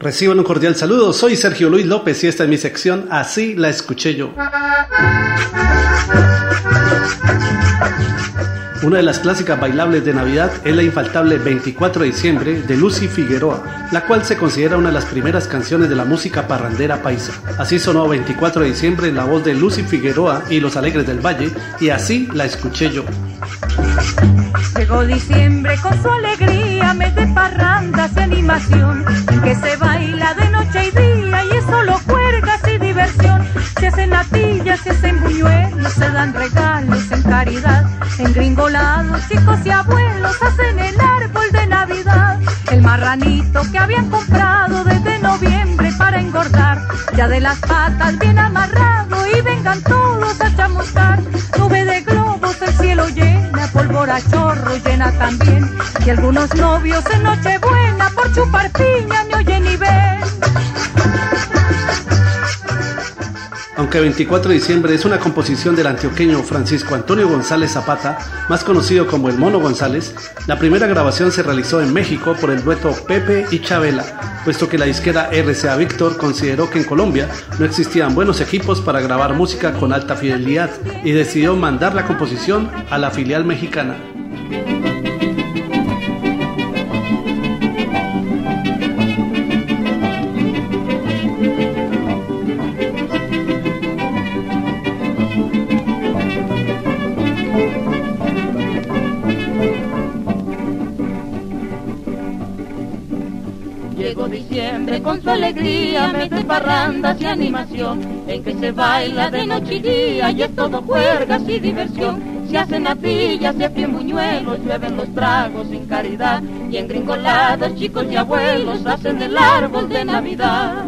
Reciban un cordial saludo, soy Sergio Luis López y esta es mi sección Así la escuché yo. Una de las clásicas bailables de Navidad es la infaltable 24 de diciembre de Lucy Figueroa, la cual se considera una de las primeras canciones de la música parrandera paisa. Así sonó 24 de diciembre en la voz de Lucy Figueroa y Los Alegres del Valle, y así la escuché yo. Llegó diciembre con su alegría, mes de parrandas animación, que se baila Natillas, se hacen buñuelos, se dan regalos en caridad, en gringolados, chicos y abuelos hacen el árbol de Navidad. El marranito que habían comprado desde noviembre para engordar, ya de las patas bien amarrado y vengan todos a chamuscar. Nube de globos, el cielo llena, pólvora chorro llena también. Y algunos novios en Nochebuena por chupar piña me oyen y ven. Aunque 24 de diciembre es una composición del antioqueño Francisco Antonio González Zapata, más conocido como el Mono González, la primera grabación se realizó en México por el dueto Pepe y Chabela, puesto que la disquera RCA Víctor consideró que en Colombia no existían buenos equipos para grabar música con alta fidelidad y decidió mandar la composición a la filial mexicana. Llegó diciembre con su alegría, mes de parrandas y animación, en que se baila de noche y día y es todo juergas y diversión. Se hacen natillas, se hacen buñuelos, llueven los tragos sin caridad y en gringoladas chicos y abuelos hacen el árbol de Navidad.